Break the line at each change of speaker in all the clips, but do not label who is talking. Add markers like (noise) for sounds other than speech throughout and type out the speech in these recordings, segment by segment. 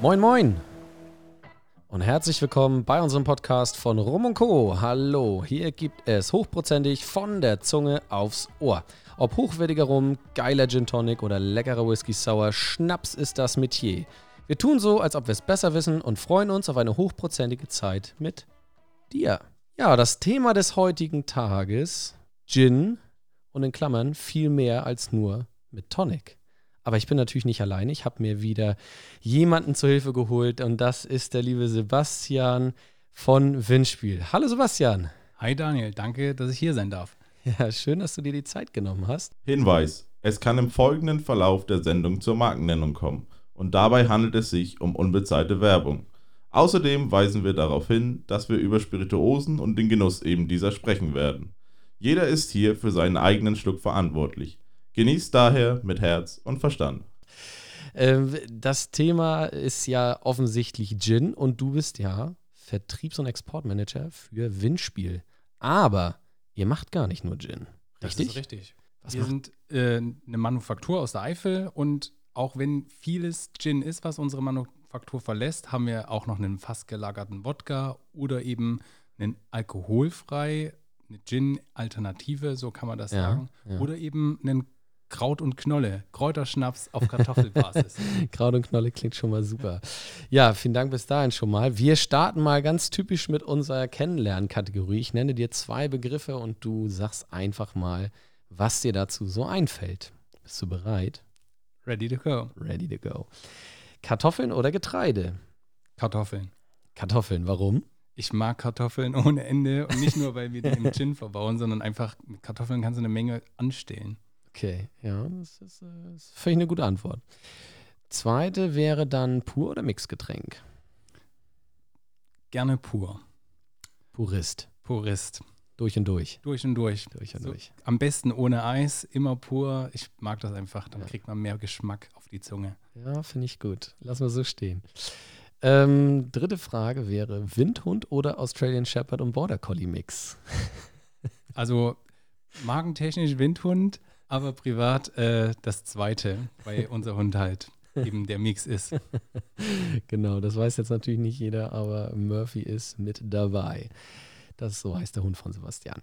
Moin, moin und herzlich willkommen bei unserem Podcast von Rum und Co. Hallo, hier gibt es hochprozentig von der Zunge aufs Ohr. Ob hochwertiger Rum, geiler Gin Tonic oder leckerer Whisky Sour, Schnaps ist das Metier. Wir tun so, als ob wir es besser wissen und freuen uns auf eine hochprozentige Zeit mit dir. Ja, das Thema des heutigen Tages, Gin und in Klammern viel mehr als nur mit Tonic. Aber ich bin natürlich nicht alleine. Ich habe mir wieder jemanden zur Hilfe geholt und das ist der liebe Sebastian von Windspiel. Hallo Sebastian.
Hi Daniel, danke, dass ich hier sein darf.
Ja, schön, dass du dir die Zeit genommen hast.
Hinweis: Es kann im folgenden Verlauf der Sendung zur Markennennung kommen und dabei handelt es sich um unbezahlte Werbung. Außerdem weisen wir darauf hin, dass wir über Spirituosen und den Genuss eben dieser sprechen werden. Jeder ist hier für seinen eigenen Schluck verantwortlich. Genießt daher mit Herz und Verstand.
Ähm, das Thema ist ja offensichtlich Gin und du bist ja Vertriebs- und Exportmanager für Windspiel. Aber ihr macht gar nicht nur Gin. Richtig? Das
ist richtig. Was Wir sind äh, eine Manufaktur aus der Eifel und auch wenn vieles Gin ist, was unsere Manufaktur verlässt, haben wir auch noch einen fast gelagerten Wodka oder eben einen alkoholfrei, eine Gin-Alternative, so kann man das ja, sagen. Ja. Oder eben einen Kraut und Knolle, Kräuterschnaps auf Kartoffelbasis. (laughs)
Kraut und Knolle klingt schon mal super. Ja, vielen Dank bis dahin schon mal. Wir starten mal ganz typisch mit unserer Kennenlernen-Kategorie. Ich nenne dir zwei Begriffe und du sagst einfach mal, was dir dazu so einfällt. Bist du bereit?
Ready to go.
Ready to go. Kartoffeln oder Getreide?
Kartoffeln.
Kartoffeln, warum?
Ich mag Kartoffeln ohne Ende und nicht nur, weil wir die im (laughs) Gin verbauen, sondern einfach mit Kartoffeln kannst du eine Menge anstellen.
Okay, ja, das ist, äh, ist völlig eine gute Antwort. Zweite wäre dann pur oder Mixgetränk?
Gerne pur.
Purist.
Purist.
Durch und durch.
Durch und durch.
Durch und so, durch.
Am besten ohne Eis, immer pur. Ich mag das einfach. Dann ja. kriegt man mehr Geschmack auf die Zunge.
Ja, finde ich gut. Lass mal so stehen. Ähm, dritte Frage wäre: Windhund oder Australian Shepherd und Border Collie Mix? (laughs)
Also magentechnisch Windhund, aber privat äh, das zweite, weil (laughs) unser Hund halt eben der Mix ist. (laughs)
genau, das weiß jetzt natürlich nicht jeder, aber Murphy ist mit dabei. Das so heißt der Hund von Sebastian.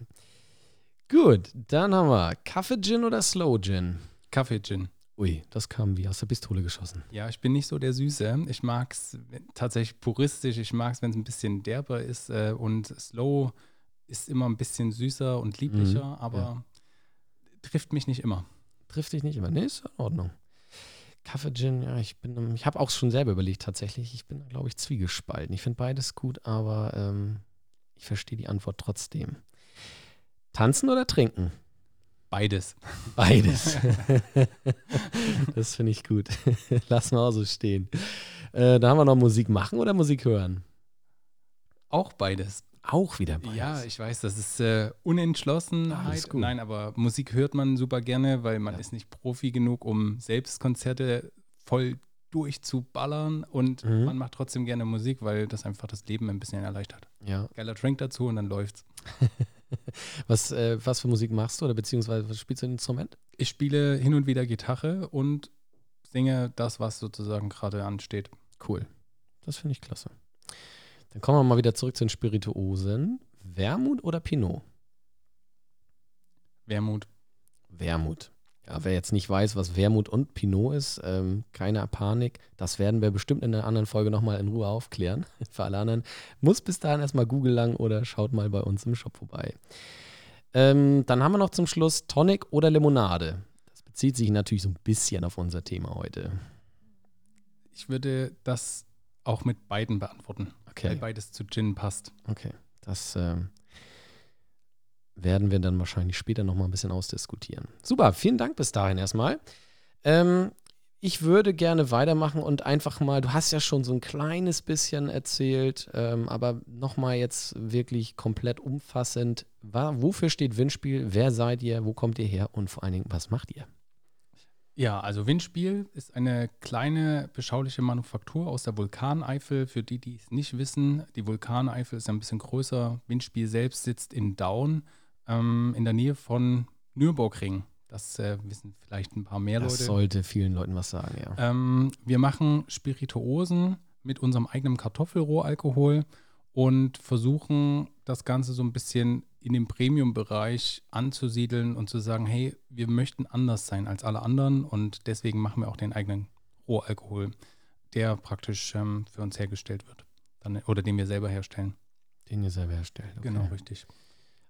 Gut, dann haben wir Kaffee-Gin oder Slow-Gin?
Kaffee-Gin.
Ui, das kam wie aus der Pistole geschossen.
Ja, ich bin nicht so der Süße. Ich mag es tatsächlich puristisch. Ich mag es, wenn es ein bisschen derber ist. Äh, und Slow ist immer ein bisschen süßer und lieblicher, mhm, aber ja trifft mich nicht immer.
Trifft dich nicht immer? Nee, ist in Ordnung. Kaffee Gin, ja, ich bin, ich habe auch schon selber überlegt tatsächlich. Ich bin, glaube ich, zwiegespalten. Ich finde beides gut, aber ähm, ich verstehe die Antwort trotzdem. Tanzen oder trinken?
Beides.
Beides. (laughs) (laughs) das finde ich gut. Lassen wir auch so stehen. Äh, da haben wir noch Musik machen oder Musik hören?
Auch beides
auch wieder beides.
Ja, ich weiß, das ist äh, Unentschlossenheit. Nein, aber Musik hört man super gerne, weil man ja. ist nicht Profi genug, um selbst Konzerte voll durchzuballern und mhm. man macht trotzdem gerne Musik, weil das einfach das Leben ein bisschen erleichtert.
Ja.
Geiler Drink dazu und dann läuft's. (laughs)
was, äh, was für Musik machst du oder beziehungsweise was spielst du ein Instrument?
Ich spiele hin und wieder Gitarre und singe das, was sozusagen gerade ansteht.
Cool. Das finde ich klasse. Dann kommen wir mal wieder zurück zu den Spirituosen. Wermut oder Pinot?
Wermut.
Wermut. Ja, wer jetzt nicht weiß, was Wermut und Pinot ist, ähm, keine Panik. Das werden wir bestimmt in einer anderen Folge nochmal in Ruhe aufklären. (laughs) Für alle anderen. Muss bis dahin erstmal Google lang oder schaut mal bei uns im Shop vorbei. Ähm, dann haben wir noch zum Schluss Tonic oder Limonade. Das bezieht sich natürlich so ein bisschen auf unser Thema heute.
Ich würde das auch mit beiden beantworten. Okay. Weil beides zu Gin passt.
Okay. Das äh, werden wir dann wahrscheinlich später nochmal ein bisschen ausdiskutieren. Super, vielen Dank bis dahin erstmal. Ähm, ich würde gerne weitermachen und einfach mal, du hast ja schon so ein kleines bisschen erzählt, ähm, aber nochmal jetzt wirklich komplett umfassend. wofür steht Windspiel? Wer seid ihr? Wo kommt ihr her? Und vor allen Dingen, was macht ihr?
Ja, also Windspiel ist eine kleine, beschauliche Manufaktur aus der Vulkaneifel. Für die, die es nicht wissen, die Vulkaneifel ist ein bisschen größer. Windspiel selbst sitzt in Daun, ähm, in der Nähe von Nürburgring. Das äh, wissen vielleicht ein paar mehr
das
Leute.
Das sollte vielen Leuten was sagen, ja.
Ähm, wir machen Spirituosen mit unserem eigenen Kartoffelrohalkohol und versuchen das Ganze so ein bisschen in dem Premium-Bereich anzusiedeln und zu sagen, hey, wir möchten anders sein als alle anderen und deswegen machen wir auch den eigenen Rohalkohol, der praktisch ähm, für uns hergestellt wird dann, oder den wir selber herstellen.
Den ihr selber herstellt. Okay.
Genau, richtig.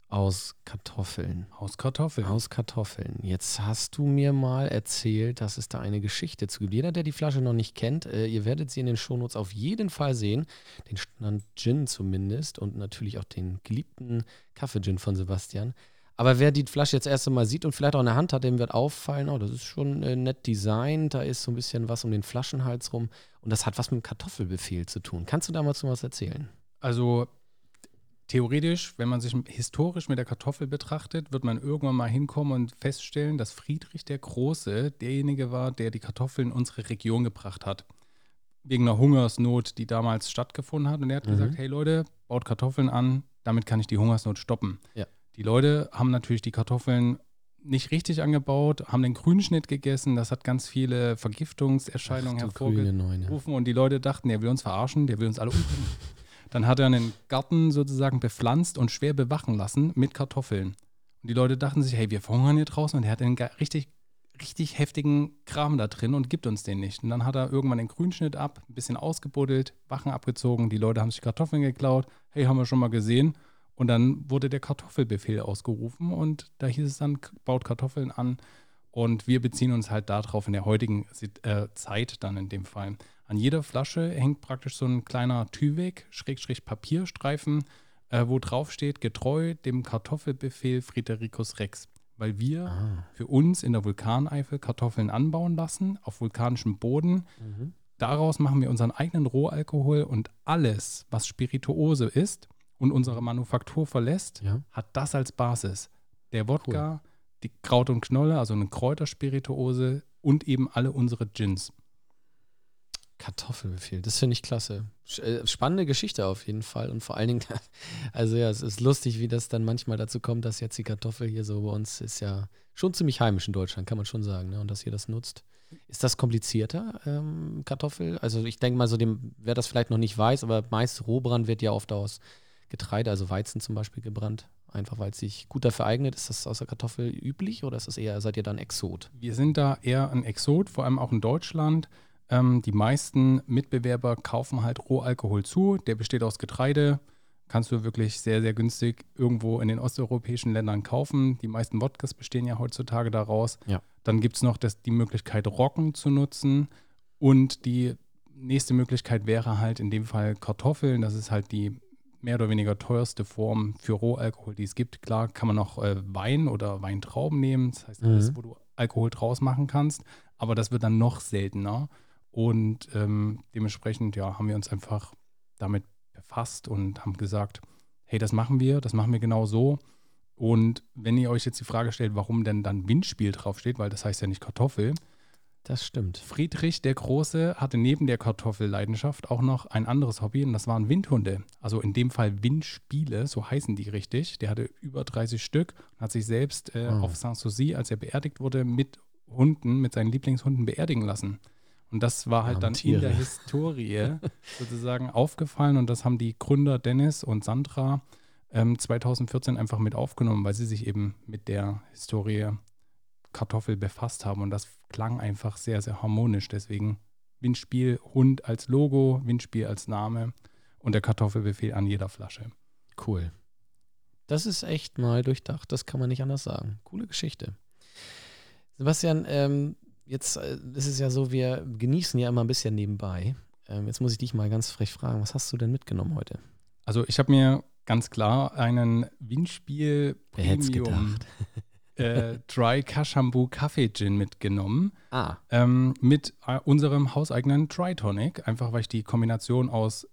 Aus Kartoffeln.
Aus Kartoffeln.
Aus Kartoffeln. Jetzt hast du mir mal erzählt, dass es da eine Geschichte zu gibt. Jeder, der die Flasche noch nicht kennt, äh, ihr werdet sie in den Shownotes auf jeden Fall sehen. Den Stand Gin zumindest und natürlich auch den geliebten Kaffee-Gin von Sebastian. Aber wer die Flasche jetzt erst einmal sieht und vielleicht auch in der Hand hat, dem wird auffallen, oh, das ist schon äh, nett designt, da ist so ein bisschen was um den Flaschenhals rum und das hat was mit dem Kartoffelbefehl zu tun. Kannst du da mal so was erzählen?
Also theoretisch, wenn man sich historisch mit der Kartoffel betrachtet, wird man irgendwann mal hinkommen und feststellen, dass Friedrich der Große derjenige war, der die Kartoffeln in unsere Region gebracht hat. Wegen einer Hungersnot, die damals stattgefunden hat. Und er hat mhm. gesagt, hey Leute, baut Kartoffeln an, damit kann ich die Hungersnot stoppen. Ja. Die Leute haben natürlich die Kartoffeln nicht richtig angebaut, haben den Grünschnitt gegessen. Das hat ganz viele Vergiftungserscheinungen hervorgerufen. Und die Leute dachten, der will uns verarschen, der will uns alle umbringen. (laughs) Dann hat er einen Garten sozusagen bepflanzt und schwer bewachen lassen mit Kartoffeln. Und die Leute dachten sich, hey, wir verhungern hier draußen. Und er hat einen richtig, richtig heftigen Kram da drin und gibt uns den nicht. Und dann hat er irgendwann den Grünschnitt ab, ein bisschen ausgebuddelt, Wachen abgezogen. Die Leute haben sich Kartoffeln geklaut. Hey, haben wir schon mal gesehen. Und dann wurde der Kartoffelbefehl ausgerufen und da hieß es dann, baut Kartoffeln an. Und wir beziehen uns halt darauf in der heutigen äh, Zeit dann in dem Fall. An jeder Flasche hängt praktisch so ein kleiner Tüweg, Schrägstrich Papierstreifen, äh, wo drauf steht, getreu dem Kartoffelbefehl Fridericus Rex. Weil wir ah. für uns in der Vulkaneifel Kartoffeln anbauen lassen, auf vulkanischem Boden. Mhm. Daraus machen wir unseren eigenen Rohalkohol und alles, was Spirituose ist, und unsere Manufaktur verlässt, ja. hat das als Basis. Der Wodka, cool. die Kraut und Knolle, also eine Kräuterspirituose und eben alle unsere Gins.
Kartoffelbefehl, das finde ich klasse. Äh, spannende Geschichte auf jeden Fall und vor allen Dingen, (laughs) also ja, es ist lustig, wie das dann manchmal dazu kommt, dass jetzt die Kartoffel hier so bei uns ist ja schon ziemlich heimisch in Deutschland, kann man schon sagen, ne? und dass ihr das nutzt. Ist das komplizierter, ähm, Kartoffel? Also ich denke mal so, dem, wer das vielleicht noch nicht weiß, aber meist Rohbrand wird ja oft aus Getreide, also Weizen zum Beispiel, gebrannt? Einfach weil es sich gut dafür eignet. Ist das aus der Kartoffel üblich oder ist das eher, seid ihr dann Exot?
Wir sind da eher ein Exot, vor allem auch in Deutschland. Ähm, die meisten Mitbewerber kaufen halt Rohalkohol zu. Der besteht aus Getreide. Kannst du wirklich sehr, sehr günstig irgendwo in den osteuropäischen Ländern kaufen. Die meisten Wodkas bestehen ja heutzutage daraus. Ja. Dann gibt es noch das, die Möglichkeit, Roggen zu nutzen. Und die nächste Möglichkeit wäre halt in dem Fall Kartoffeln. Das ist halt die mehr oder weniger teuerste Form für Rohalkohol, die es gibt. Klar kann man auch äh, Wein oder Weintrauben nehmen, das heißt alles, mhm. wo du Alkohol draus machen kannst, aber das wird dann noch seltener und ähm, dementsprechend ja, haben wir uns einfach damit befasst und haben gesagt, hey, das machen wir, das machen wir genau so. Und wenn ihr euch jetzt die Frage stellt, warum denn dann Windspiel draufsteht, weil das heißt ja nicht Kartoffel,
das stimmt.
Friedrich der Große hatte neben der Kartoffelleidenschaft auch noch ein anderes Hobby und das waren Windhunde. Also in dem Fall Windspiele, so heißen die richtig. Der hatte über 30 Stück und hat sich selbst äh, oh. auf Sanssouci, als er beerdigt wurde, mit Hunden, mit seinen Lieblingshunden beerdigen lassen. Und das war halt dann Tiere. in der Historie (laughs) sozusagen aufgefallen und das haben die Gründer Dennis und Sandra ähm, 2014 einfach mit aufgenommen, weil sie sich eben mit der Historie Kartoffel befasst haben und das klang einfach sehr, sehr harmonisch. Deswegen Windspiel Hund als Logo, Windspiel als Name und der Kartoffelbefehl an jeder Flasche.
Cool. Das ist echt mal durchdacht, das kann man nicht anders sagen. Coole Geschichte. Sebastian, ähm, jetzt äh, ist es ja so, wir genießen ja immer ein bisschen nebenbei. Ähm, jetzt muss ich dich mal ganz frech fragen, was hast du denn mitgenommen heute?
Also ich habe mir ganz klar einen Windspiel Premium (laughs) äh, Dry Kashambu Kaffee Gin mitgenommen. Ah. Ähm, mit äh, unserem hauseigenen Dry Tonic. Einfach weil ich die Kombination aus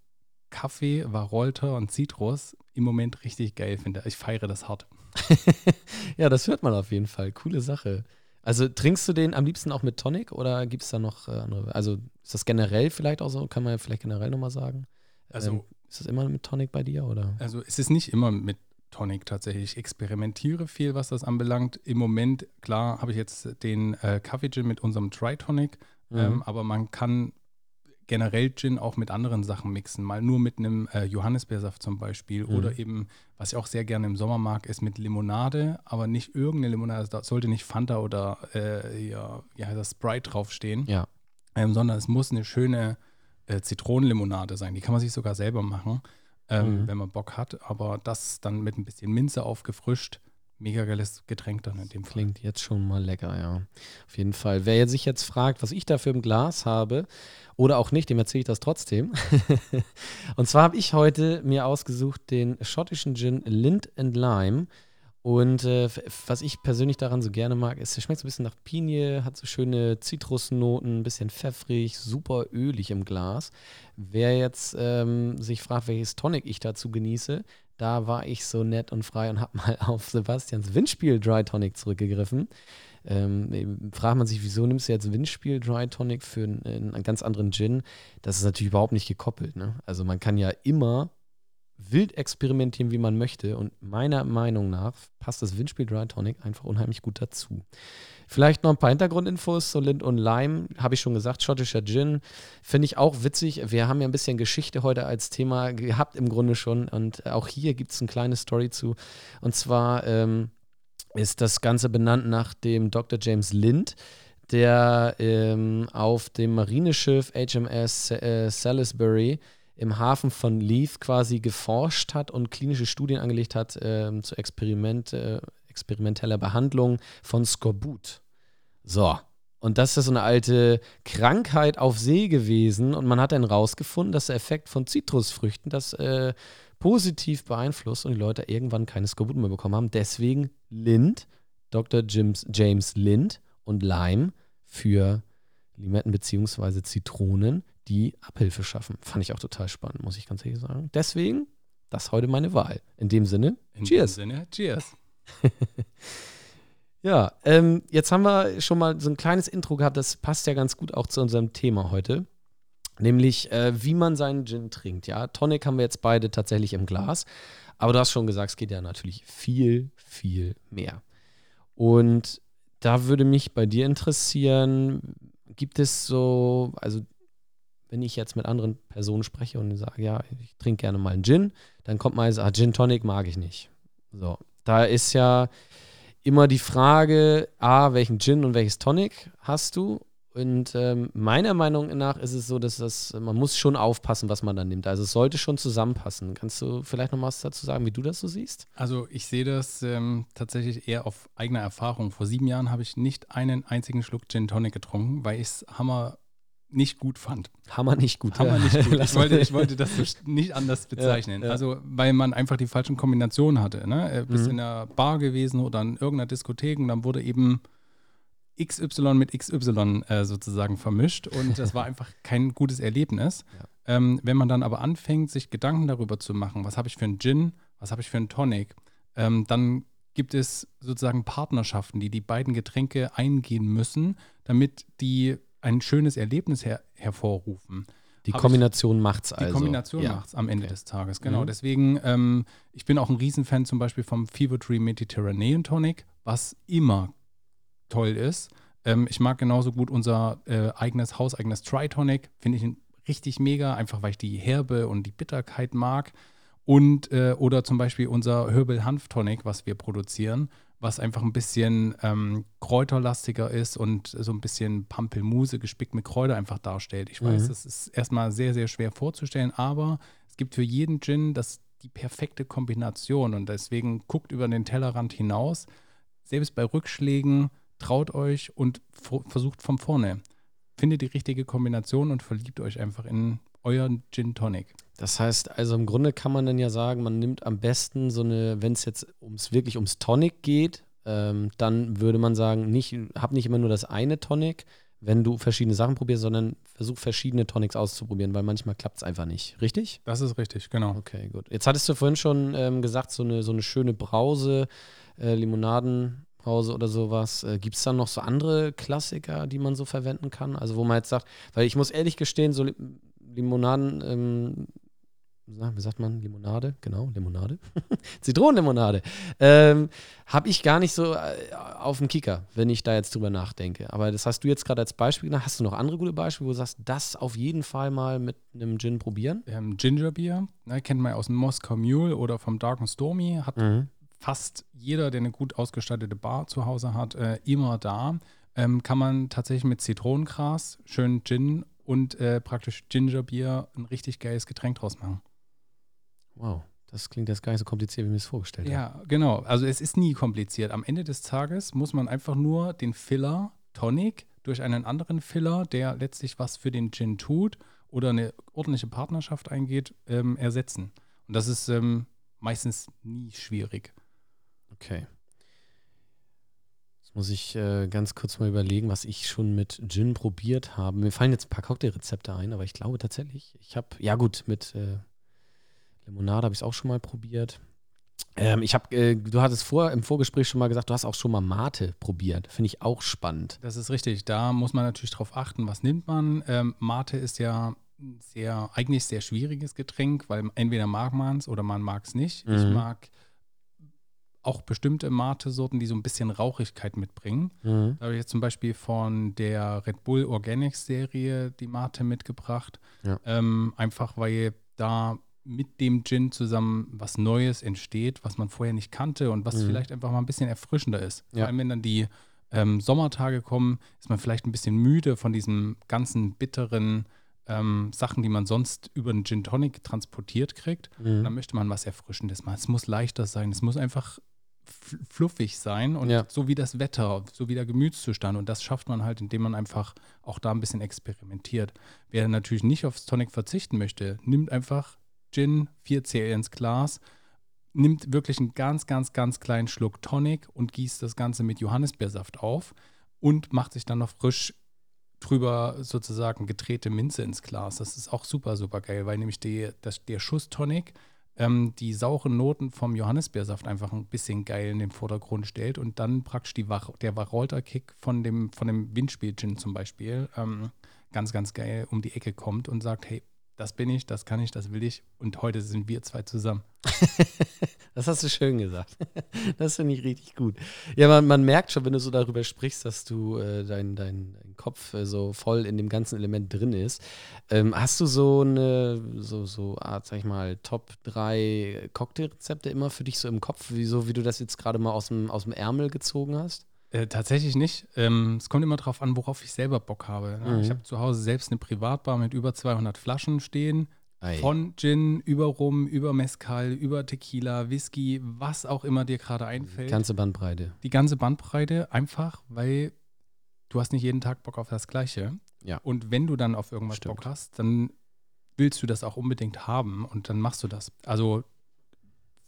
Kaffee, Warolter und Zitrus im Moment richtig geil finde. Ich feiere das hart. (laughs)
ja, das hört man auf jeden Fall. Coole Sache. Also trinkst du den am liebsten auch mit Tonic oder gibt es da noch äh, andere? Also ist das generell vielleicht auch so? Kann man ja vielleicht generell nochmal sagen. Also ähm, ist das immer mit Tonic bei dir oder?
Also es ist nicht immer mit Tonic tatsächlich. Ich experimentiere viel, was das anbelangt. Im Moment, klar, habe ich jetzt den äh, Kaffee Gin mit unserem Tri-Tonic, mhm. ähm, aber man kann generell Gin auch mit anderen Sachen mixen. Mal nur mit einem äh, Johannisbeersaft zum Beispiel. Mhm. Oder eben, was ich auch sehr gerne im Sommer mag, ist mit Limonade, aber nicht irgendeine Limonade. Da sollte nicht Fanta oder äh, ja, wie heißt das, Sprite draufstehen.
Ja.
Ähm, sondern es muss eine schöne äh, Zitronenlimonade sein. Die kann man sich sogar selber machen, ähm, mhm. wenn man Bock hat. Aber das dann mit ein bisschen Minze aufgefrischt mega geiles Getränk dann in dem
Fall. Klingt jetzt schon mal lecker, ja. Auf jeden Fall. Wer sich jetzt fragt, was ich dafür im Glas habe oder auch nicht, dem erzähle ich das trotzdem. (laughs) und zwar habe ich heute mir ausgesucht den schottischen Gin Lind and Lime. Und äh, was ich persönlich daran so gerne mag, ist, er schmeckt so ein bisschen nach Pinie, hat so schöne Zitrusnoten, ein bisschen pfeffrig, super ölig im Glas. Wer jetzt ähm, sich fragt, welches Tonic ich dazu genieße, da war ich so nett und frei und habe (laughs) mal auf Sebastians Windspiel Dry Tonic zurückgegriffen. Ähm, fragt man sich, wieso nimmst du jetzt Windspiel Dry Tonic für einen, einen ganz anderen Gin? Das ist natürlich überhaupt nicht gekoppelt. Ne? Also man kann ja immer wild experimentieren, wie man möchte. Und meiner Meinung nach passt das Windspiel Dry Tonic einfach unheimlich gut dazu. Vielleicht noch ein paar Hintergrundinfos. So Lind und Lime, habe ich schon gesagt, schottischer Gin. Finde ich auch witzig. Wir haben ja ein bisschen Geschichte heute als Thema gehabt, im Grunde schon. Und auch hier gibt es eine kleine Story zu. Und zwar ähm, ist das Ganze benannt nach dem Dr. James Lind der ähm, auf dem Marineschiff HMS äh, Salisbury im Hafen von Leith quasi geforscht hat und klinische Studien angelegt hat ähm, zur Experiment, äh, experimenteller Behandlung von Skorbut. So. Und das ist so eine alte Krankheit auf See gewesen. Und man hat dann rausgefunden, dass der Effekt von Zitrusfrüchten das äh, positiv beeinflusst und die Leute irgendwann keine Skorbut mehr bekommen haben. Deswegen Lind, Dr. James, James Lind und Lime für Limetten bzw. Zitronen, die Abhilfe schaffen. Fand ich auch total spannend, muss ich ganz ehrlich sagen. Deswegen, das ist heute meine Wahl. In dem Sinne,
In Cheers. In dem Sinne, Cheers. (laughs)
ja, ähm, jetzt haben wir schon mal so ein kleines Intro gehabt, das passt ja ganz gut auch zu unserem Thema heute. Nämlich, äh, wie man seinen Gin trinkt. Ja, Tonic haben wir jetzt beide tatsächlich im Glas. Aber du hast schon gesagt, es geht ja natürlich viel, viel mehr. Und da würde mich bei dir interessieren, gibt es so, also wenn ich jetzt mit anderen Personen spreche und sage, ja, ich trinke gerne mal einen Gin, dann kommt meist, ah, Gin Tonic mag ich nicht. So, da ist ja immer die Frage, A, welchen Gin und welches Tonic hast du? Und ähm, meiner Meinung nach ist es so, dass das, man muss schon aufpassen, was man dann nimmt. Also es sollte schon zusammenpassen. Kannst du vielleicht noch was dazu sagen, wie du das so siehst?
Also ich sehe das ähm, tatsächlich eher auf eigener Erfahrung. Vor sieben Jahren habe ich nicht einen einzigen Schluck Gin Tonic getrunken, weil ich es hammer nicht gut fand.
Hammer nicht gut.
Hammer ja. nicht gut. (laughs) Ich wollte, ich wollte das so nicht anders bezeichnen. Ja, ja. Also, weil man einfach die falschen Kombinationen hatte. Ne? Bist mhm. in einer Bar gewesen oder in irgendeiner Diskothek und dann wurde eben XY mit XY äh, sozusagen vermischt und das war (laughs) einfach kein gutes Erlebnis. Ähm, wenn man dann aber anfängt, sich Gedanken darüber zu machen, was habe ich für einen Gin, was habe ich für einen Tonic, ähm, dann gibt es sozusagen Partnerschaften, die die beiden Getränke eingehen müssen, damit die ein schönes Erlebnis her hervorrufen.
Die Kombination macht es
also. Die Kombination ja. es am Ende okay. des Tages, genau. Mhm. Deswegen, ähm, ich bin auch ein Riesenfan zum Beispiel vom Fever Tree Mediterranean Tonic, was immer toll ist. Ähm, ich mag genauso gut unser äh, eigenes hauseigenes Tri-Tonic, finde ich richtig mega, einfach weil ich die Herbe und die Bitterkeit mag. Und, äh, oder zum Beispiel unser Herbal Hanf Tonic, was wir produzieren, was einfach ein bisschen ähm, kräuterlastiger ist und so ein bisschen Pampelmuse gespickt mit Kräuter einfach darstellt. Ich weiß, mhm. das ist erstmal sehr, sehr schwer vorzustellen, aber es gibt für jeden Gin das die perfekte Kombination und deswegen guckt über den Tellerrand hinaus. Selbst bei Rückschlägen traut euch und versucht von vorne. Findet die richtige Kombination und verliebt euch einfach in euren Gin Tonic.
Das heißt, also im Grunde kann man dann ja sagen, man nimmt am besten so eine, wenn es jetzt ums wirklich ums Tonic geht, ähm, dann würde man sagen, nicht, hab nicht immer nur das eine Tonic, wenn du verschiedene Sachen probierst, sondern versuch verschiedene Tonics auszuprobieren, weil manchmal klappt es einfach nicht. Richtig?
Das ist richtig, genau.
Okay, gut. Jetzt hattest du vorhin schon ähm, gesagt, so eine, so eine schöne Brause, äh, Limonadenbrause oder sowas. Äh, Gibt es dann noch so andere Klassiker, die man so verwenden kann? Also wo man jetzt sagt, weil ich muss ehrlich gestehen, so Limonaden ähm, wie sagt man, Limonade, genau, Limonade, (laughs) Zitronenlimonade, ähm, habe ich gar nicht so äh, auf dem Kicker, wenn ich da jetzt drüber nachdenke. Aber das hast du jetzt gerade als Beispiel genannt. Hast du noch andere gute Beispiele, wo du sagst, das auf jeden Fall mal mit einem Gin probieren?
Ähm, Gingerbier, ne, kennt man aus dem Moskau Mule oder vom Dark and Stormy, hat
Mhm.
fast jeder, der eine gut ausgestattete Bar zu Hause hat, äh, immer da. Ähm, kann man tatsächlich mit Zitronengras, schön Gin und äh, praktisch Gingerbier ein richtig geiles Getränk draus machen.
Wow, das klingt jetzt gar nicht so kompliziert, wie ich mir das vorgestellt habe.
Ja, genau. Also es ist nie kompliziert. Am Ende des Tages muss man einfach nur den Filler Tonic durch einen anderen Filler, der letztlich was für den Gin tut oder eine ordentliche Partnerschaft eingeht, ähm, ersetzen. Und das ist ähm, meistens nie schwierig.
Okay. Jetzt muss ich äh, ganz kurz mal überlegen, was ich schon mit Gin probiert habe. Mir fallen jetzt ein paar Cocktailrezepte ein, aber ich glaube tatsächlich, ich habe, ja gut, mit äh, Limonade habe ich es auch schon mal probiert. Ähm, ich habe, äh, du hattest vor im Vorgespräch schon mal gesagt, du hast auch schon mal Mate probiert. Finde ich auch spannend.
Das ist richtig. Da muss man natürlich drauf achten, was nimmt man. Ähm, Mate ist ja ein sehr, eigentlich sehr schwieriges Getränk, weil entweder mag man es oder man mag es nicht. Ich
Mhm.
mag auch bestimmte Mate-Sorten, die so ein bisschen Rauchigkeit mitbringen.
Mhm.
Da habe ich jetzt zum Beispiel von der Red Bull Organics Serie die Mate mitgebracht.
Ja.
Ähm, einfach weil da mit dem Gin zusammen was Neues entsteht, was man vorher nicht kannte und was
Mhm.
vielleicht einfach mal ein bisschen erfrischender ist.
Ja.
Vor allem, wenn dann die ähm, Sommertage kommen, ist man vielleicht ein bisschen müde von diesen ganzen bitteren ähm, Sachen, die man sonst über einen Gin Tonic transportiert kriegt.
Mhm.
Dann möchte man was Erfrischendes machen. Es muss leichter sein, es muss einfach fluffig sein und
Ja.
so wie das Wetter, so wie der Gemütszustand. Und das schafft man halt, indem man einfach auch da ein bisschen experimentiert. Wer natürlich nicht aufs Tonic verzichten möchte, nimmt einfach Gin, 4 CL ins Glas, nimmt wirklich einen ganz, ganz, ganz kleinen Schluck Tonic und gießt das Ganze mit Johannisbeersaft auf und macht sich dann noch frisch drüber sozusagen gedrehte Minze ins Glas. Das ist auch super, super geil, weil nämlich die, das, der Schuss Tonic ähm, die sauren Noten vom Johannisbeersaft einfach ein bisschen geil in den Vordergrund stellt und dann praktisch die Wach der Wacholder-Kick von dem, von dem Windspiel-Gin zum Beispiel ähm, ganz, ganz geil um die Ecke kommt und sagt, hey, das bin ich, das kann ich, das will ich und heute sind wir zwei zusammen. (laughs)
Das hast du schön gesagt. (laughs) Das finde ich richtig gut. Ja, man, man merkt schon, wenn du so darüber sprichst, dass du äh, dein, dein, dein Kopf äh, so voll in dem ganzen Element drin ist. Ähm, hast du so eine, so, so Art, sag ich mal, Top 3 Cocktailrezepte immer für dich so im Kopf, wie, so wie du das jetzt gerade mal aus dem, aus dem Ärmel gezogen hast?
Äh, tatsächlich nicht. Ähm, es kommt immer darauf an, worauf ich selber Bock habe. Ne?
Mhm.
Ich habe zu Hause selbst eine Privatbar mit über 200 Flaschen stehen.
Ei.
Von Gin, über Rum, über Mezcal, über Tequila, Whisky, was auch immer dir gerade einfällt.
Ganze Bandbreite.
die ganze Bandbreite, einfach weil du hast nicht jeden Tag Bock auf das Gleiche.
Ja.
Und wenn du dann auf irgendwas
Stimmt.
Bock hast, dann willst du das auch unbedingt haben und dann machst du das. Also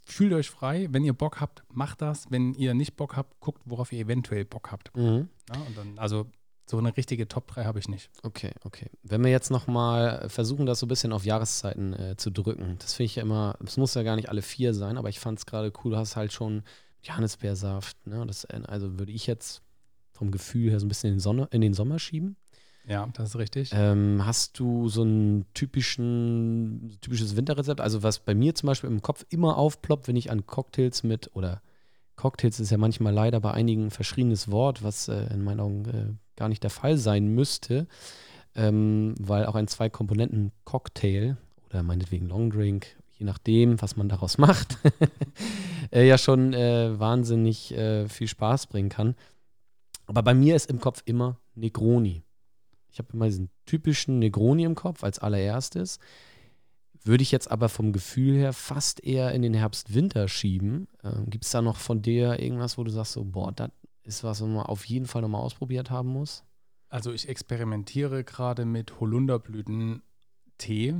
fühlt euch frei, wenn ihr Bock habt, macht das. Wenn ihr nicht Bock habt, guckt, worauf ihr eventuell Bock habt.
Mhm.
Ja, und dann, also so eine richtige Top 3 habe ich nicht.
Okay, okay. Wenn wir jetzt nochmal versuchen, das so ein bisschen auf Jahreszeiten äh, zu drücken, das finde ich ja immer, es muss ja gar nicht alle vier sein, aber ich fand es gerade cool, du hast halt schon Johannisbeersaft, ne? Das, äh, also würde ich jetzt vom Gefühl her so ein bisschen in Sonne, in den Sommer schieben.
Ja, das ist richtig.
Ähm, hast du so ein typischen, typisches Winterrezept? Also was bei mir zum Beispiel im Kopf immer aufploppt, wenn ich an Cocktails mit, oder Cocktails ist ja manchmal leider bei einigen verschriebenes Wort, was äh, in meinen Augen äh, gar nicht der Fall sein müsste, ähm, weil auch ein Zwei-Komponenten-Cocktail oder meinetwegen Longdrink, je nachdem, was man daraus (laughs) macht, äh, ja schon äh, wahnsinnig äh, viel Spaß bringen kann. Aber bei mir ist im Kopf immer Negroni. Ich habe immer diesen typischen Negroni im Kopf als allererstes. Würde ich jetzt aber vom Gefühl her fast eher in den Herbst-Winter schieben. Ähm, Gibt es da noch von dir irgendwas, wo du sagst, so, boah, das ist was, was man auf jeden Fall nochmal ausprobiert haben muss?
Also ich experimentiere gerade mit Holunderblütentee,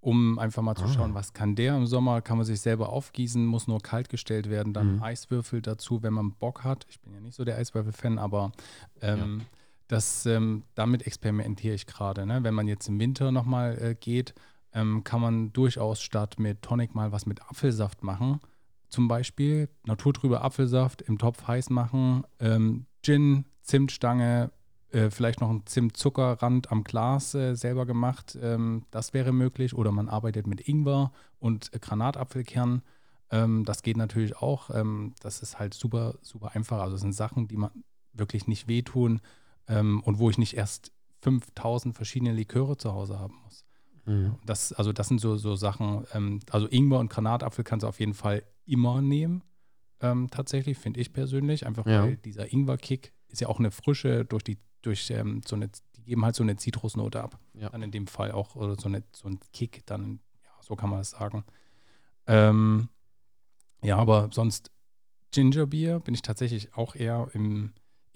um einfach mal zu
Ah.
schauen, was kann der im Sommer, kann man sich selber aufgießen, muss nur kalt gestellt werden, dann
Mhm.
Eiswürfel dazu, wenn man Bock hat. Ich bin ja nicht so der Eiswürfel-Fan, aber ähm, das, ähm, damit experimentiere ich gerade. Ne? Wenn man jetzt im Winter nochmal äh, geht, ähm, kann man durchaus statt mit Tonic mal was mit Apfelsaft machen. Zum Beispiel naturtrüber Apfelsaft im Topf heiß machen, ähm, Gin, Zimtstange, Äh, vielleicht noch ein Zimt-Zuckerrand am Glas äh, selber gemacht. Ähm, das wäre möglich. Oder man arbeitet mit Ingwer und Granatapfelkern. Ähm, das geht natürlich auch. Ähm, das ist halt super, super einfach. Also, es sind Sachen, die man wirklich nicht wehtun ähm, und wo ich nicht erst 5000 verschiedene Liköre zu Hause haben muss.
Mhm.
Das, also das sind so, so Sachen, ähm, also Ingwer und Granatapfel kannst du auf jeden Fall immer nehmen, ähm, tatsächlich, finde ich persönlich. Einfach
Ja.
weil dieser Ingwer-Kick ist ja auch eine frische, durch die, durch ähm, so eine, die geben halt so eine Zitrusnote ab.
Ja.
Dann in dem Fall auch, oder so, eine, so ein Kick, dann, ja, so kann man das sagen. Ähm, ja, aber sonst Gingerbier bin ich tatsächlich auch eher im,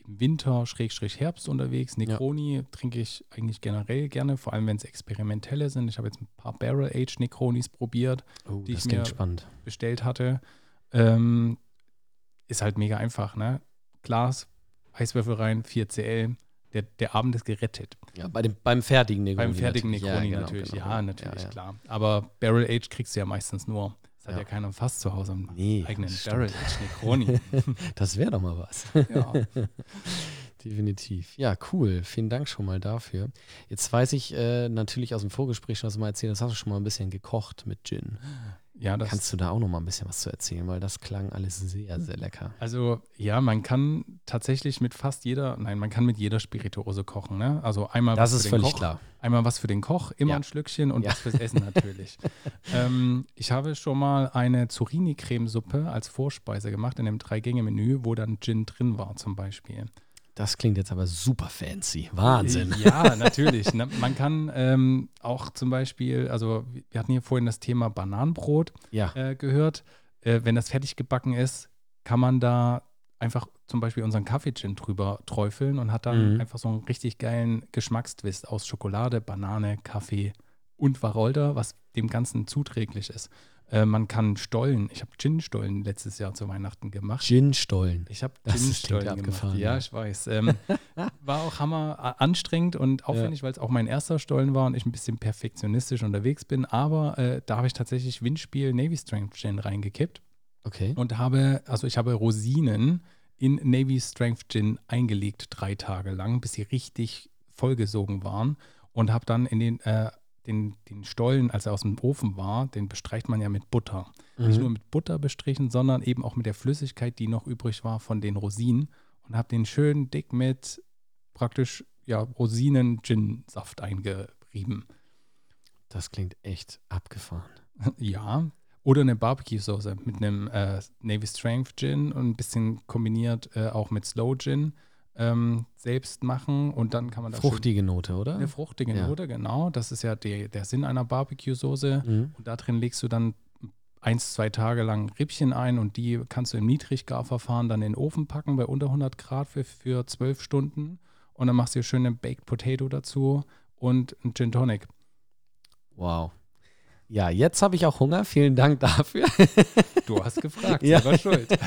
im Winter, Schrägstrich Herbst unterwegs. Negroni trinke ich eigentlich generell gerne, vor allem wenn es experimentelle sind. Ich habe jetzt ein paar Barrel-Aged Negronis probiert,
Oh,
Die ich mir-
spannend.
bestellt hatte. Ähm, ist halt mega einfach, ne? Glas, Eiswürfel rein, 4cl. Der, der Abend ist gerettet.
Ja, bei dem, beim fertigen Negroni.
Beim fertigen
natürlich.
Negroni
genau,
natürlich.
genau.
Ja, natürlich,
Ja, ja.
klar. Aber Barrel Age kriegst du ja meistens nur. Das hat
Ja.
ja, keiner fast zu Hause am
Nee,
eigenen. Barrel. (laughs)
Das wäre doch mal was. (laughs)
ja. (laughs)
Definitiv. Ja, cool. Vielen Dank schon mal dafür. Jetzt weiß ich äh, natürlich aus dem Vorgespräch schon, was du mal erzählt hast, hast du schon mal ein bisschen gekocht mit Gin.
Ja, das
Kannst du da auch noch mal ein bisschen was zu erzählen, weil das klang alles sehr, sehr lecker.
Also ja, man kann tatsächlich mit fast jeder, nein, man kann mit jeder Spirituose kochen. Ne? Also einmal
Das
was
ist
für den
völlig
Koch,
klar.
einmal was für den Koch, immer
Ja.
ein Schlückchen und
Ja.
was fürs Essen natürlich. (laughs) ähm, ich habe schon mal eine Zucchini-Cremesuppe als Vorspeise gemacht in einem Drei-Gänge-Menü, wo dann Gin drin war zum Beispiel.
Das klingt jetzt aber super fancy. Wahnsinn.
Ja, natürlich. Man kann ähm, auch zum Beispiel, also wir hatten hier vorhin das Thema Bananenbrot
Ja.
äh, gehört. Äh, wenn das fertig gebacken ist, kann man da einfach zum Beispiel unseren Kaffee-Gin drüber träufeln und hat dann
Mhm.
einfach so einen richtig geilen Geschmackstwist aus Schokolade, Banane, Kaffee und Wacholder, was dem Ganzen zuträglich ist. Äh, man kann Stollen, ich habe Gin-Stollen letztes Jahr zu Weihnachten gemacht.
Gin-Stollen.
Ich habe Gin-Stollen gemacht.
abgefahren,
Ja,
ja.
ich weiß. Ähm, (laughs) war auch hammer a- anstrengend und aufwendig, weil es auch mein erster Stollen war und ich ein bisschen perfektionistisch unterwegs bin. Aber äh, da habe ich tatsächlich Windspiel Navy Strength Gin reingekippt
Okay.
und habe, also ich habe Rosinen in Navy Strength Gin eingelegt, drei Tage lang, bis sie richtig vollgesogen waren und habe dann in den, äh, den, den Stollen, als er aus dem Ofen war, den bestreicht man ja mit Butter. Nicht
Mhm.
nur mit Butter bestrichen, sondern eben auch mit der Flüssigkeit, die noch übrig war von den Rosinen und habe den schön dick mit praktisch ja, Rosinen-Gin-Saft eingerieben.
Das klingt echt abgefahren. (laughs)
Ja. Oder eine Barbecue-Soße mit einem äh, Navy Strength Gin und ein bisschen kombiniert äh, auch mit Slow Gin ähm, selbst machen und dann kann man da schön
Fruchtige Note, oder?
eine fruchtige
Ja.
Note, genau. Das ist ja die, der Sinn einer Barbecue-Soße.
Mhm.
Und da drin legst du dann eins, zwei Tage lang Rippchen ein und die kannst du im Niedriggarverfahren dann in den Ofen packen bei unter 100 Grad für, für 12 Stunden. Und dann machst du schön ein Baked Potato dazu und ein Gin Tonic.
Wow. Ja, jetzt habe ich auch Hunger. Vielen Dank dafür.
Du hast gefragt, (laughs)
Ja.
selber schuld. (laughs)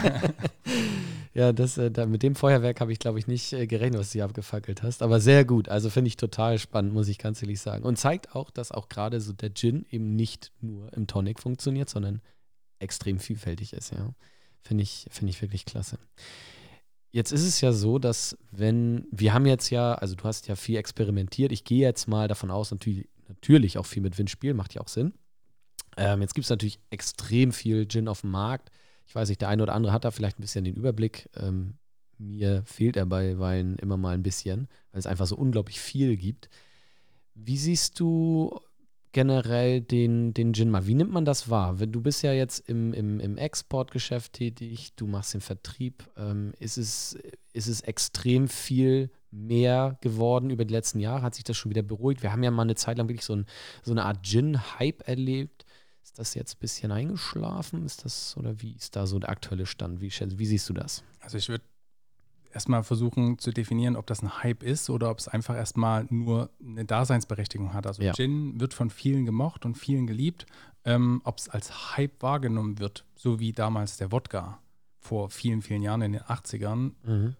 Ja, das, äh, da, mit dem Feuerwerk habe ich, glaube ich, nicht äh, gerechnet, was du hier abgefackelt hast. Aber sehr gut. Also finde ich total spannend, muss ich ganz ehrlich sagen. Und zeigt auch, dass auch gerade so der Gin eben nicht nur im Tonic funktioniert, sondern extrem vielfältig ist, ja. Finde ich, finde ich wirklich klasse. Jetzt ist es ja so, dass wenn, wir haben jetzt ja, also du hast ja viel experimentiert, ich gehe jetzt mal davon aus, natürlich, natürlich auch viel mit Windspiel, macht ja auch Sinn. Ähm, jetzt gibt es natürlich extrem viel Gin auf dem Markt. Ich weiß nicht, der eine oder andere hat da vielleicht ein bisschen den Überblick. Ähm, mir fehlt er bei Wein immer mal ein bisschen, weil es einfach so unglaublich viel gibt. Wie siehst du generell den, den Gin mal? Wie nimmt man das wahr? Du bist ja jetzt im, im, im Exportgeschäft tätig, du machst den Vertrieb. Ähm, ist, es, ist es extrem viel mehr geworden über die letzten Jahre? Hat sich das schon wieder beruhigt? Wir haben ja mal eine Zeit lang wirklich so, ein, so eine Art Gin-Hype erlebt. Ist das jetzt ein bisschen eingeschlafen? Ist das, oder wie ist da so der aktuelle Stand? Wie, wie siehst du das?
Also ich würde erstmal versuchen zu definieren, ob das ein Hype ist oder ob es einfach erstmal nur eine Daseinsberechtigung hat. Also
Ja.
Gin wird von vielen gemocht und vielen geliebt. Ähm, ob es als Hype wahrgenommen wird, so wie damals der Wodka vor vielen, vielen Jahren in den 80ern,
Mhm.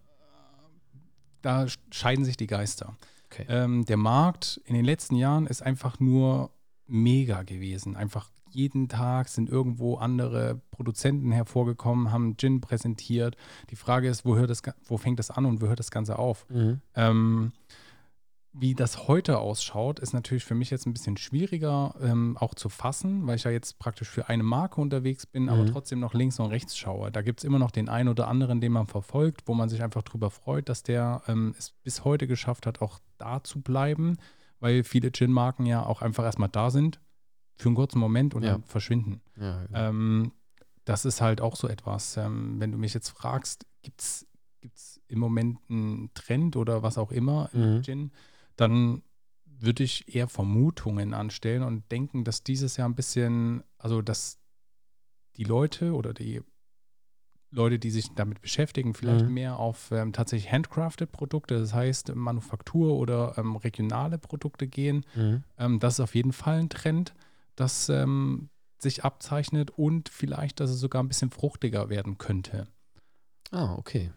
da scheiden sich die Geister.
Okay.
Ähm, der Markt in den letzten Jahren ist einfach nur mega gewesen. Einfach jeden Tag sind irgendwo andere Produzenten hervorgekommen, haben Gin präsentiert. Die Frage ist, wo, hört das, wo fängt das an und wo hört das Ganze auf?
Mhm.
Ähm, wie das heute ausschaut, ist natürlich für mich jetzt ein bisschen schwieriger ähm, auch zu fassen, weil ich ja jetzt praktisch für eine Marke unterwegs bin, aber
Mhm.
trotzdem noch links und rechts schaue. Da gibt es immer noch den einen oder anderen, den man verfolgt, wo man sich einfach drüber freut, dass der ähm, es bis heute geschafft hat, auch da zu bleiben, weil viele Gin-Marken ja auch einfach erstmal da sind für einen kurzen Moment und
Ja.
dann verschwinden.
Ja, genau.
Ähm, das ist halt auch so etwas. Ähm, wenn du mich jetzt fragst, gibt es im Moment einen Trend oder was auch immer im
Mhm.
Gin, dann würde ich eher Vermutungen anstellen und denken, dass dieses Jahr ein bisschen, also dass die Leute oder die Leute, die sich damit beschäftigen, vielleicht
Mhm.
mehr auf ähm, tatsächlich handcrafted Produkte, das heißt Manufaktur oder ähm, regionale Produkte gehen.
Mhm.
Ähm, das ist auf jeden Fall ein Trend, das ähm, sich abzeichnet und vielleicht, dass es sogar ein bisschen fruchtiger werden könnte.
Ah, okay.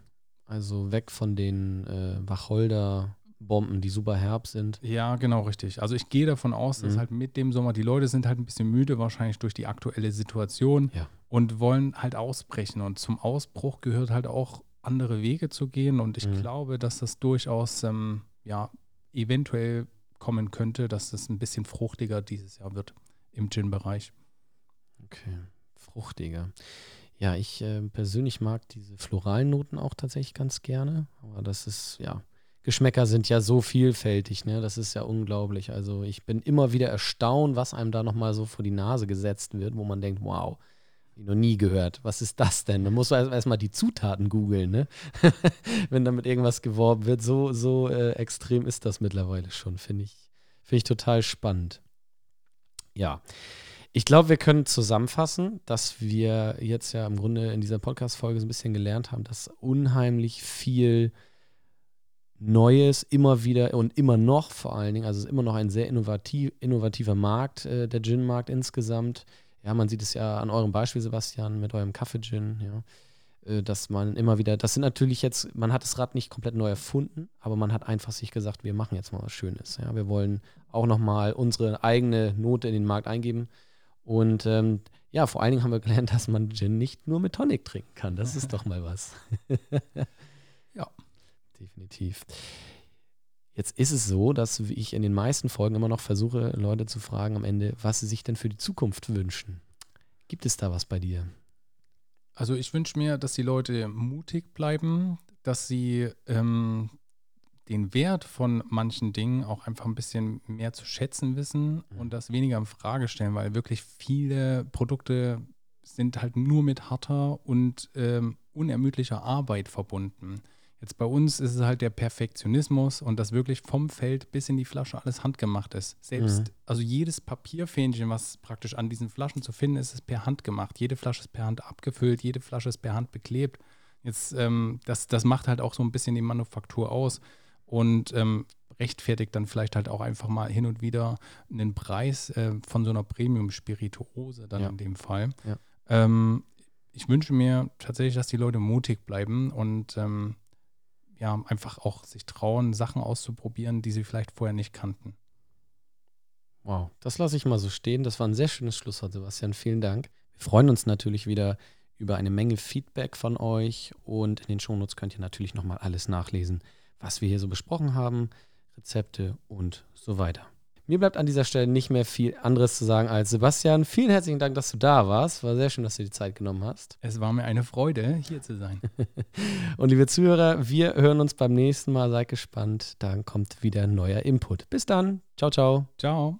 Also weg von den äh, Wacholder-Bomben, die super herb sind.
Ja, genau, richtig. Also ich gehe davon aus, dass
Mhm.
halt mit dem Sommer, die Leute sind halt ein bisschen müde, wahrscheinlich durch die aktuelle Situation
Ja.
und wollen halt ausbrechen. Und zum Ausbruch gehört halt auch andere Wege zu gehen. Und ich
Mhm.
glaube, dass das durchaus ähm, ja eventuell kommen könnte, dass das ein bisschen fruchtiger dieses Jahr wird im Gin-Bereich.
Okay, fruchtiger. Ja, ich äh, persönlich mag diese floralen Noten auch tatsächlich ganz gerne. Aber das ist, ja, Geschmäcker sind ja so vielfältig, ne? Das ist ja unglaublich. Also ich bin immer wieder erstaunt, was einem da nochmal so vor die Nase gesetzt wird, wo man denkt, wow, noch nie gehört. Was ist das denn? Man muss erstmal erst die Zutaten googeln, ne? (laughs) Wenn damit irgendwas geworben wird. So, so äh, extrem ist das mittlerweile schon, finde ich, finde ich total spannend. Ja. Ich glaube, wir können zusammenfassen, dass wir jetzt ja im Grunde in dieser Podcast-Folge so ein bisschen gelernt haben, dass unheimlich viel Neues immer wieder und immer noch vor allen Dingen, also es ist immer noch ein sehr innovativ, innovativer Markt, äh, der Gin-Markt insgesamt. Ja, man sieht es ja an eurem Beispiel, Sebastian, mit eurem Kaffee-Gin, ja, dass man immer wieder, das sind natürlich jetzt, man hat das Rad nicht komplett neu erfunden, aber man hat einfach sich gesagt, wir machen jetzt mal was Schönes. Ja, wir wollen auch nochmal unsere eigene Note in den Markt eingeben. Und ähm, ja, vor allen Dingen haben wir gelernt, (laughs) dass man Gin nicht nur mit Tonic trinken kann. Das ist doch mal was. (laughs)
Ja.
Definitiv. Jetzt ist es so, dass ich in den meisten Folgen immer noch versuche, Leute zu fragen am Ende, was sie sich denn für die Zukunft wünschen. Gibt es da was bei dir?
Also ich wünsche mir, dass die Leute mutig bleiben, dass sie ähm, den Wert von manchen Dingen auch einfach ein bisschen mehr zu schätzen wissen
Mhm.
und das weniger in Frage stellen, weil wirklich viele Produkte sind halt nur mit harter und ähm, unermüdlicher Arbeit verbunden. Jetzt bei uns ist es halt der Perfektionismus und das wirklich vom Feld bis in die Flasche alles handgemacht ist. Selbst,
Mhm.
also jedes Papierfähnchen, was praktisch an diesen Flaschen zu finden ist, ist per Hand gemacht. Jede Flasche ist per Hand abgefüllt, jede Flasche ist per Hand beklebt. Jetzt, ähm, das, das macht halt auch so ein bisschen die Manufaktur aus und ähm, rechtfertigt dann vielleicht halt auch einfach mal hin und wieder einen Preis äh, von so einer Premium-Spirituose dann
Ja.
in dem Fall.
Ja.
Ähm, ich wünsche mir tatsächlich, dass die Leute mutig bleiben und ähm, ja, einfach auch sich trauen, Sachen auszuprobieren, die sie vielleicht vorher nicht kannten.
Wow, das lasse ich mal so stehen. Das war ein sehr schönes Schlusswort, Sebastian. Vielen Dank. Wir freuen uns natürlich wieder über eine Menge Feedback von euch und in den Shownotes könnt ihr natürlich nochmal alles nachlesen, was wir hier so besprochen haben, Rezepte und so weiter. Mir bleibt an dieser Stelle nicht mehr viel anderes zu sagen als Sebastian. Vielen herzlichen Dank, dass du da warst. War sehr schön, dass du die Zeit genommen hast.
Es war mir eine Freude, hier zu sein. (laughs)
Und liebe Zuhörer, wir hören uns beim nächsten Mal. Seid gespannt. Dann kommt wieder neuer Input. Bis dann. Ciao, ciao.
Ciao.